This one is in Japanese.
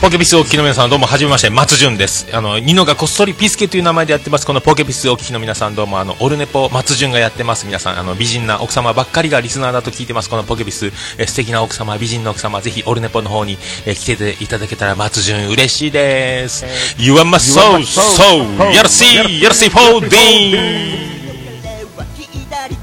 ポケピスをお聞きの皆さんどうもはじめまして松潤です。あのニノがこっそりピスケという名前でやってます。このポケピスをお聞きの皆さんどうもあのオルネポ松潤がやってます。皆さんあの美人な奥様ばっかりがリスナーだと聞いてます。このポケピスえ素敵な奥様美人の奥様ぜひオルネポの方にえ来てていただけたら松潤嬉しいです。You are my soul soul やらしいやらしいフォーディーン左